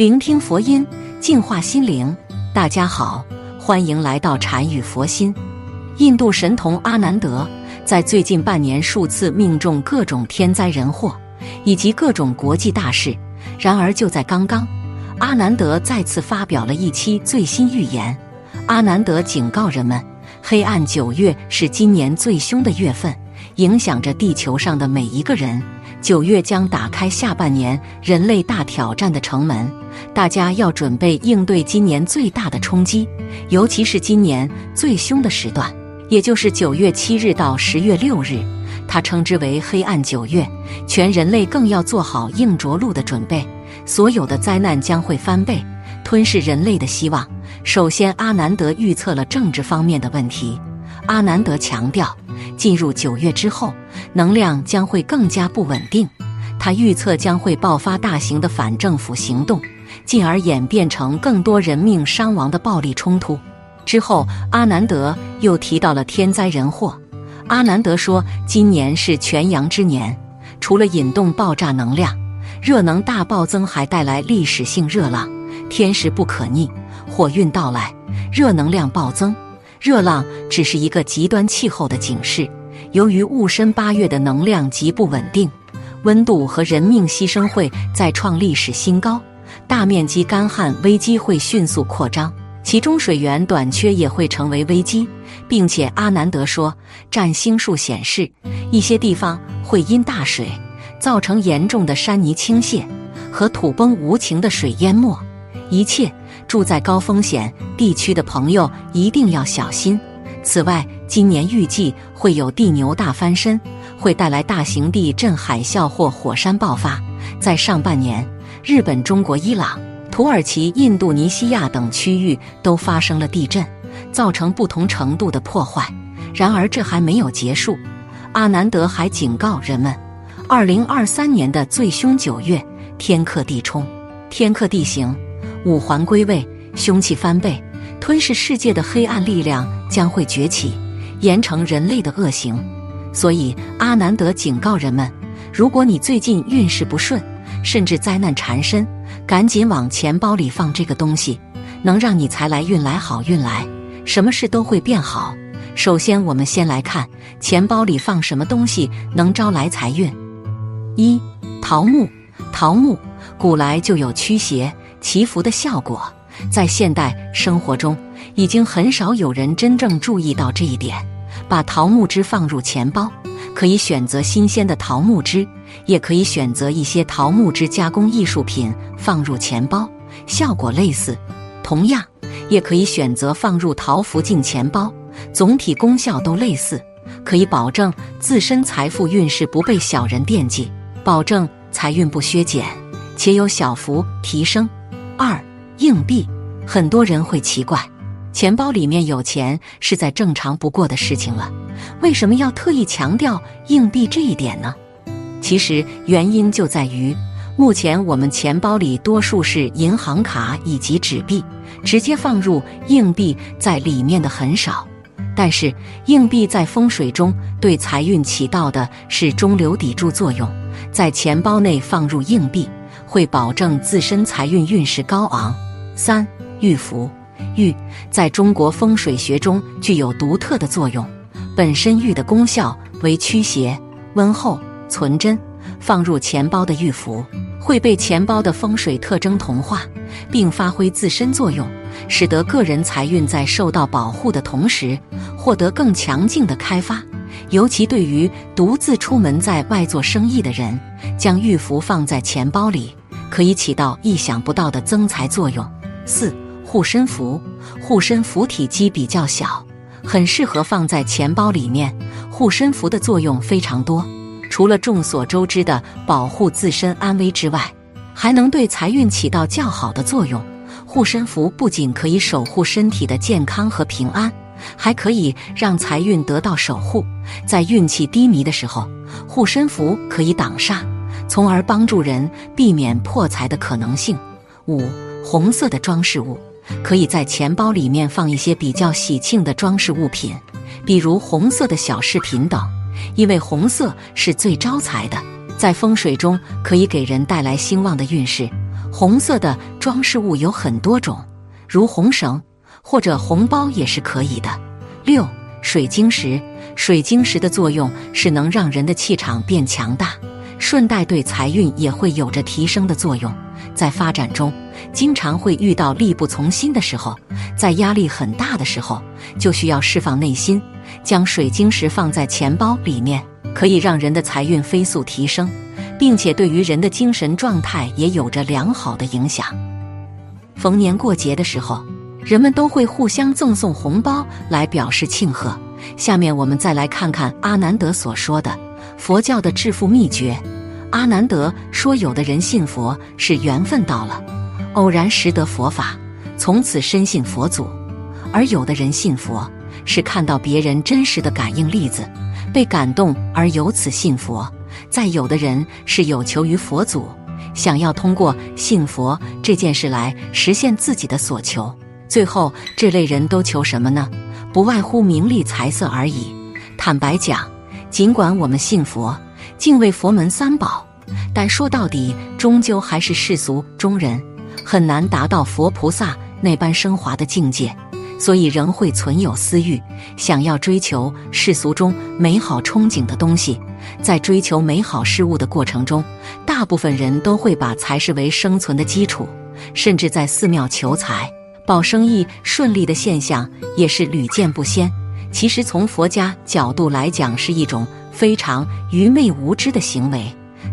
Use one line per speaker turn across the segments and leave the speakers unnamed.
聆听佛音，净化心灵。大家好，欢迎来到禅语佛心。印度神童阿南德在最近半年数次命中各种天灾人祸，以及各种国际大事。然而就在刚刚，阿南德再次发表了一期最新预言。阿南德警告人们，黑暗九月是今年最凶的月份，影响着地球上的每一个人。九月将打开下半年人类大挑战的城门，大家要准备应对今年最大的冲击，尤其是今年最凶的时段，也就是九月七日到十月六日。他称之为黑暗九月，全人类更要做好硬着陆的准备。所有的灾难将会翻倍，吞噬人类的希望。首先，阿南德预测了政治方面的问题。阿南德强调，进入九月之后，能量将会更加不稳定。他预测将会爆发大型的反政府行动，进而演变成更多人命伤亡的暴力冲突。之后，阿南德又提到了天灾人祸。阿南德说，今年是全阳之年，除了引动爆炸能量、热能大暴增，还带来历史性热浪，天时不可逆，火运到来，热能量暴增。热浪只是一个极端气候的警示。由于戊申八月的能量极不稳定，温度和人命牺牲会再创历史新高，大面积干旱危机会迅速扩张。其中水源短缺也会成为危机，并且阿南德说，占星术显示一些地方会因大水造成严重的山泥倾泻和土崩无情的水淹没。一切住在高风险地区的朋友一定要小心。此外，今年预计会有地牛大翻身，会带来大型地震、海啸或火山爆发。在上半年，日本、中国、伊朗。土耳其、印度尼西亚等区域都发生了地震，造成不同程度的破坏。然而，这还没有结束。阿南德还警告人们，二零二三年的最凶九月，天克地冲，天克地行，五环归位，凶气翻倍，吞噬世界的黑暗力量将会崛起，严惩人类的恶行。所以，阿南德警告人们，如果你最近运势不顺，甚至灾难缠身，赶紧往钱包里放这个东西，能让你财来运来，好运来，什么事都会变好。首先，我们先来看钱包里放什么东西能招来财运。一桃木，桃木古来就有驱邪祈福的效果，在现代生活中，已经很少有人真正注意到这一点。把桃木枝放入钱包，可以选择新鲜的桃木枝。也可以选择一些桃木枝加工艺术品放入钱包，效果类似。同样，也可以选择放入桃符进钱包，总体功效都类似，可以保证自身财富运势不被小人惦记，保证财运不削减，且有小幅提升。二、硬币，很多人会奇怪，钱包里面有钱是再正常不过的事情了，为什么要特意强调硬币这一点呢？其实原因就在于，目前我们钱包里多数是银行卡以及纸币，直接放入硬币在里面的很少。但是硬币在风水中对财运起到的是中流砥柱作用，在钱包内放入硬币会保证自身财运运势高昂。三玉符，玉在中国风水学中具有独特的作用，本身玉的功效为驱邪、温厚。存真放入钱包的玉符会被钱包的风水特征同化，并发挥自身作用，使得个人财运在受到保护的同时，获得更强劲的开发。尤其对于独自出门在外做生意的人，将玉符放在钱包里，可以起到意想不到的增财作用。四护身符，护身符体积比较小，很适合放在钱包里面。护身符的作用非常多。除了众所周知的保护自身安危之外，还能对财运起到较好的作用。护身符不仅可以守护身体的健康和平安，还可以让财运得到守护。在运气低迷的时候，护身符可以挡煞，从而帮助人避免破财的可能性。五红色的装饰物，可以在钱包里面放一些比较喜庆的装饰物品，比如红色的小饰品等。因为红色是最招财的，在风水中可以给人带来兴旺的运势。红色的装饰物有很多种，如红绳或者红包也是可以的。六、水晶石，水晶石的作用是能让人的气场变强大，顺带对财运也会有着提升的作用。在发展中，经常会遇到力不从心的时候，在压力很大的时候，就需要释放内心，将水晶石放在钱包里面，可以让人的财运飞速提升。并且对于人的精神状态也有着良好的影响。逢年过节的时候，人们都会互相赠送红包来表示庆贺。下面我们再来看看阿南德所说的佛教的致富秘诀。阿南德说，有的人信佛是缘分到了，偶然识得佛法，从此深信佛祖；而有的人信佛是看到别人真实的感应例子，被感动而由此信佛。再有的人是有求于佛祖，想要通过信佛这件事来实现自己的所求。最后，这类人都求什么呢？不外乎名利财色而已。坦白讲，尽管我们信佛、敬畏佛门三宝，但说到底，终究还是世俗中人，很难达到佛菩萨那般升华的境界。所以仍会存有私欲，想要追求世俗中美好憧憬的东西。在追求美好事物的过程中，大部分人都会把财视为生存的基础，甚至在寺庙求财、保生意顺利的现象也是屡见不鲜。其实从佛家角度来讲，是一种非常愚昧无知的行为。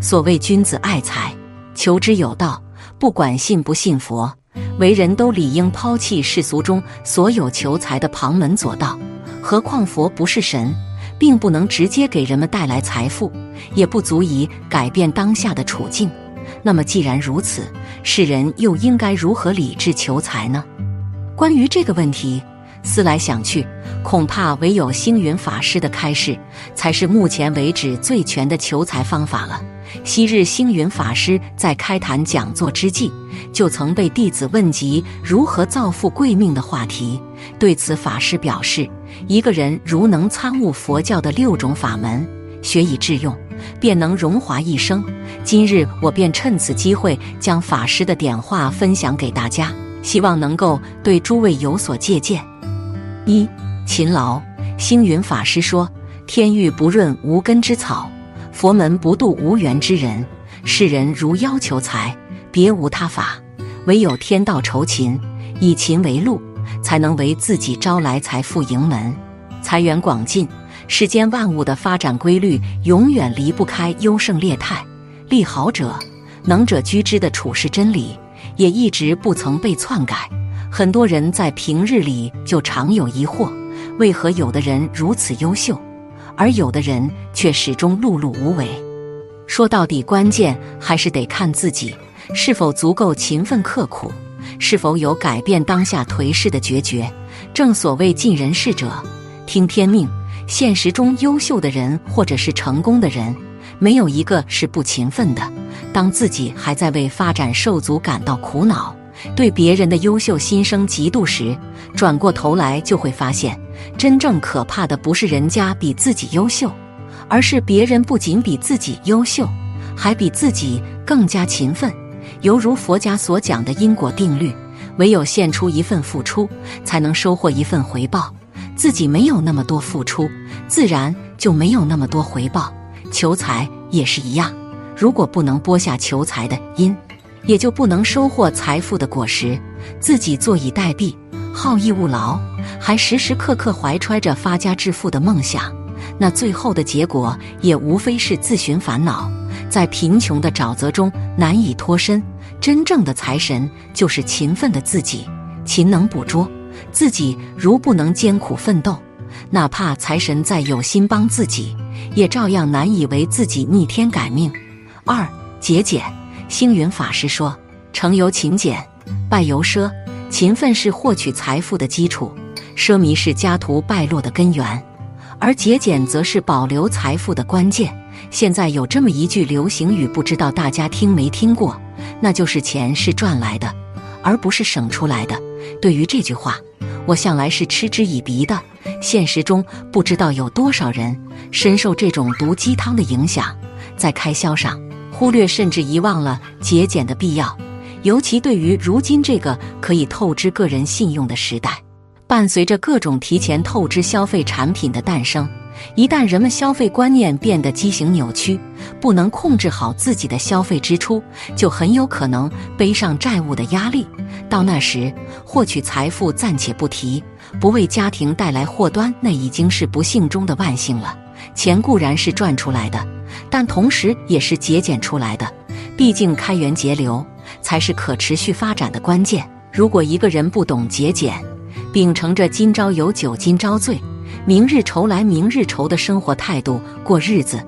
所谓君子爱财，求之有道，不管信不信佛。为人都理应抛弃世俗中所有求财的旁门左道，何况佛不是神，并不能直接给人们带来财富，也不足以改变当下的处境。那么既然如此，世人又应该如何理智求财呢？关于这个问题，思来想去，恐怕唯有星云法师的开示，才是目前为止最全的求财方法了。昔日星云法师在开坛讲座之际，就曾被弟子问及如何造富贵命的话题。对此，法师表示：一个人如能参悟佛教的六种法门，学以致用，便能荣华一生。今日我便趁此机会，将法师的点化分享给大家，希望能够对诸位有所借鉴。一、勤劳。星云法师说：“天欲不润无根之草。”佛门不渡无缘之人，世人如要求财，别无他法，唯有天道酬勤，以勤为路，才能为自己招来财富盈门，财源广进。世间万物的发展规律，永远离不开优胜劣汰、利好者、能者居之的处世真理，也一直不曾被篡改。很多人在平日里就常有疑惑：为何有的人如此优秀？而有的人却始终碌碌无为。说到底，关键还是得看自己是否足够勤奋刻苦，是否有改变当下颓势的决绝。正所谓尽人事者听天命。现实中优秀的人或者是成功的人，没有一个是不勤奋的。当自己还在为发展受阻感到苦恼，对别人的优秀心生嫉妒时，转过头来就会发现。真正可怕的不是人家比自己优秀，而是别人不仅比自己优秀，还比自己更加勤奋。犹如佛家所讲的因果定律，唯有献出一份付出，才能收获一份回报。自己没有那么多付出，自然就没有那么多回报。求财也是一样，如果不能播下求财的因，也就不能收获财富的果实。自己坐以待毙。好逸恶劳，还时时刻刻怀揣着发家致富的梦想，那最后的结果也无非是自寻烦恼，在贫穷的沼泽中难以脱身。真正的财神就是勤奋的自己，勤能捕捉。自己如不能艰苦奋斗，哪怕财神再有心帮自己，也照样难以为自己逆天改命。二节俭，星云法师说：成由勤俭，败由奢。勤奋是获取财富的基础，奢靡是家徒败落的根源，而节俭则是保留财富的关键。现在有这么一句流行语，不知道大家听没听过？那就是“钱是赚来的，而不是省出来的”。对于这句话，我向来是嗤之以鼻的。现实中，不知道有多少人深受这种毒鸡汤的影响，在开销上忽略甚至遗忘了节俭的必要。尤其对于如今这个可以透支个人信用的时代，伴随着各种提前透支消费产品的诞生，一旦人们消费观念变得畸形扭曲，不能控制好自己的消费支出，就很有可能背上债务的压力。到那时，获取财富暂且不提，不为家庭带来祸端，那已经是不幸中的万幸了。钱固然是赚出来的，但同时也是节俭出来的。毕竟开源节流才是可持续发展的关键。如果一个人不懂节俭，秉承着“今朝有酒今朝醉，明日愁来明日愁”的生活态度过日子，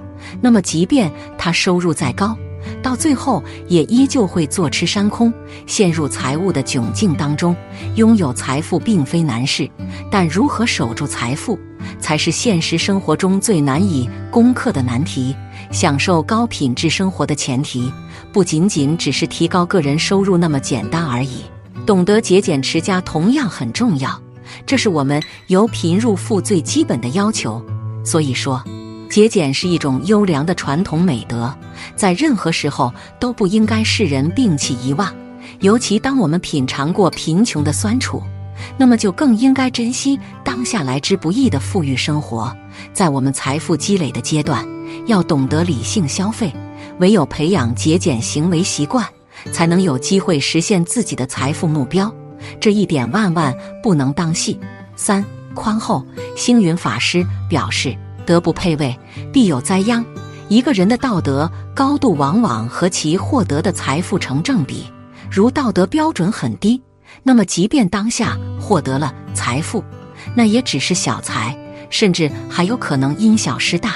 那么即便他收入再高，到最后也依旧会坐吃山空，陷入财务的窘境当中。拥有财富并非难事，但如何守住财富？才是现实生活中最难以攻克的难题。享受高品质生活的前提，不仅仅只是提高个人收入那么简单而已。懂得节俭持家同样很重要，这是我们由贫入富最基本的要求。所以说，节俭是一种优良的传统美德，在任何时候都不应该世人摒弃遗忘。尤其当我们品尝过贫穷的酸楚。那么就更应该珍惜当下来之不易的富裕生活。在我们财富积累的阶段，要懂得理性消费，唯有培养节俭行为习惯，才能有机会实现自己的财富目标。这一点万万不能当戏。三宽厚，星云法师表示：德不配位，必有灾殃。一个人的道德高度，往往和其获得的财富成正比。如道德标准很低。那么，即便当下获得了财富，那也只是小财，甚至还有可能因小失大，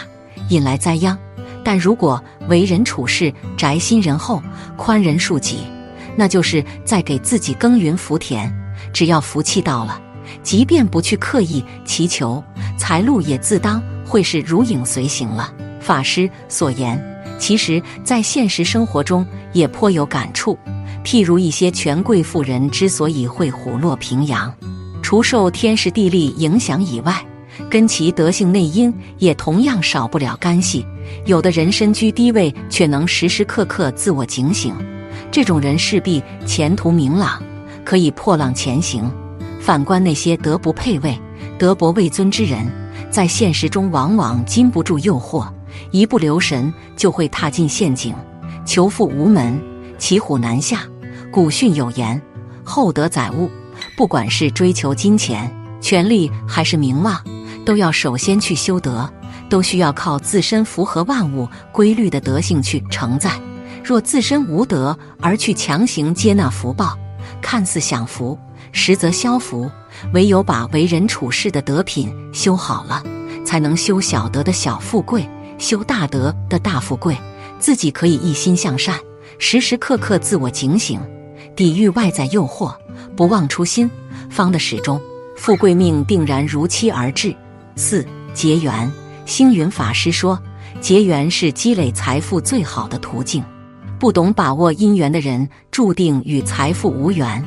引来灾殃。但如果为人处事宅心仁厚、宽仁恕己，那就是在给自己耕耘福田。只要福气到了，即便不去刻意祈求，财路也自当会是如影随形了。法师所言，其实在现实生活中也颇有感触。譬如一些权贵富人之所以会虎落平阳，除受天时地利影响以外，跟其德性内因也同样少不了干系。有的人身居低位，却能时时刻刻自我警醒，这种人势必前途明朗，可以破浪前行。反观那些德不配位、德薄位尊之人，在现实中往往禁不住诱惑，一不留神就会踏进陷阱，求富无门，骑虎难下。古训有言：“厚德载物。”不管是追求金钱、权力还是名望，都要首先去修德，都需要靠自身符合万物规律的德性去承载。若自身无德而去强行接纳福报，看似享福，实则消福。唯有把为人处事的德品修好了，才能修小德的小富贵，修大德的大富贵。自己可以一心向善，时时刻刻自我警醒。抵御外在诱惑，不忘初心，方的始终，富贵命定然如期而至。四结缘，星云法师说，结缘是积累财富最好的途径。不懂把握因缘的人，注定与财富无缘。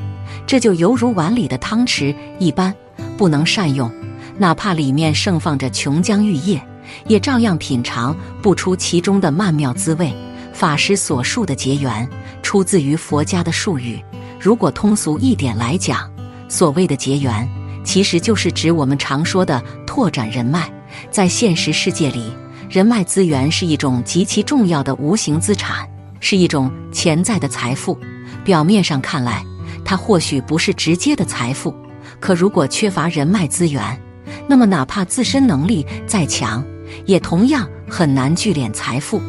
这就犹如碗里的汤匙一般，不能善用，哪怕里面盛放着琼浆玉液，也照样品尝不出其中的曼妙滋味。法师所述的结缘，出自于佛家的术语。如果通俗一点来讲，所谓的结缘，其实就是指我们常说的拓展人脉。在现实世界里，人脉资源是一种极其重要的无形资产，是一种潜在的财富。表面上看来，它或许不是直接的财富，可如果缺乏人脉资源，那么哪怕自身能力再强，也同样很难聚敛财富。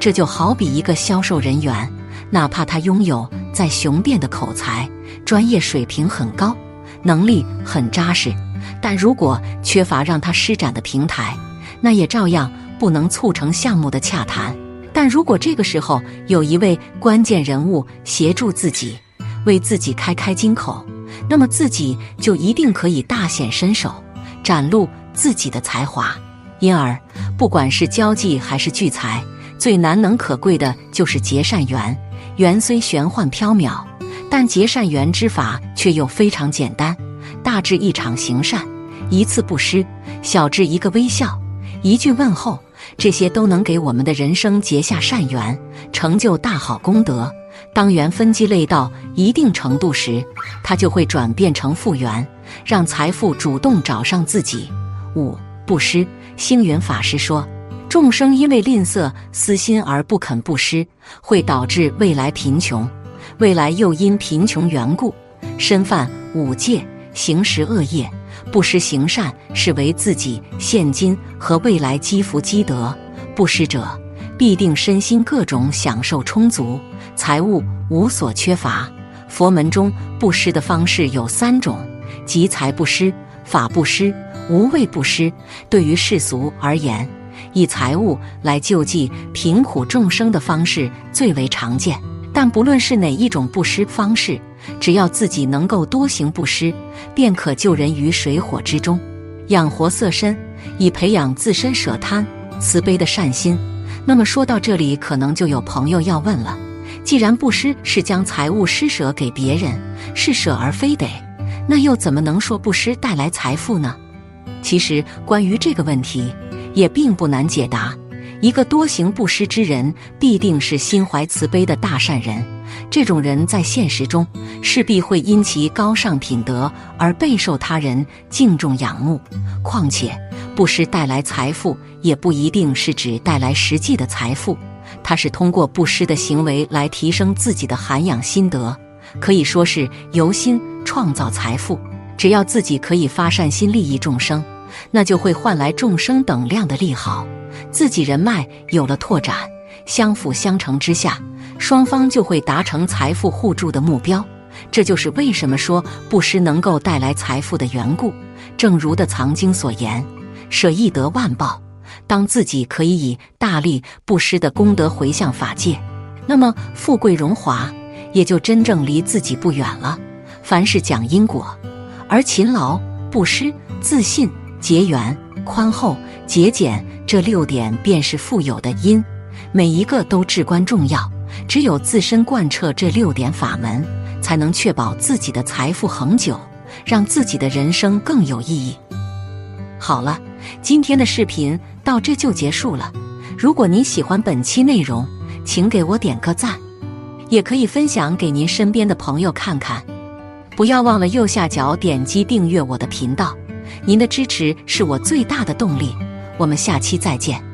这就好比一个销售人员，哪怕他拥有再雄辩的口才，专业水平很高，能力很扎实，但如果缺乏让他施展的平台，那也照样不能促成项目的洽谈。但如果这个时候有一位关键人物协助自己，为自己开开金口，那么自己就一定可以大显身手，展露自己的才华。因而，不管是交际还是聚财。最难能可贵的就是结善缘，缘虽玄幻缥缈，但结善缘之法却又非常简单。大至一场行善，一次布施；小至一个微笑，一句问候，这些都能给我们的人生结下善缘，成就大好功德。当缘分积累到一定程度时，它就会转变成复原，让财富主动找上自己。五布施，星云法师说，众生因为吝啬私心而不肯布施，会导致未来贫穷；未来又因贫穷缘故，身犯五戒，行十恶业。布施行善是为自己现今和未来积福积德。布施者必定身心各种享受充足，财物无所缺乏。佛门中布施的方式有三种，即财布施、法布施、无畏布施。对于世俗而言，以财物来救济贫苦众生的方式最为常见。但不论是哪一种布施方式，只要自己能够多行布施，便可救人于水火之中，养活色身，以培养自身舍贪。慈悲的善心。那么说到这里，可能就有朋友要问了：既然布施是将财物施舍给别人，是舍而非得，那又怎么能说布施带来财富呢？其实关于这个问题，也并不难解答。一个多行布施之人，必定是心怀慈悲的大善人。这种人在现实中势必会因其高尚品德而备受他人敬重仰慕。况且，布施带来财富，也不一定是指带来实际的财富，它是通过布施的行为来提升自己的涵养心得，可以说是由心创造财富。只要自己可以发善心利益众生，那就会换来众生等量的利好，自己人脉有了拓展，相辅相成之下，双方就会达成财富互助的目标。这就是为什么说布施能够带来财富的缘故。正如的藏经所言。舍易得万报，当自己可以以大力布施的功德回向法界，那么富贵荣华也就真正离自己不远了。凡是讲因果，而勤劳、布施、自信、结缘、宽厚、节俭这六点便是富有的因，每一个都至关重要。只有自身贯彻这六点法门，才能确保自己的财富恒久，让自己的人生更有意义。好了。今天的视频到这就结束了。如果您喜欢本期内容，请给我点个赞，也可以分享给您身边的朋友看看。不要忘了右下角点击订阅我的频道，您的支持是我最大的动力。我们下期再见。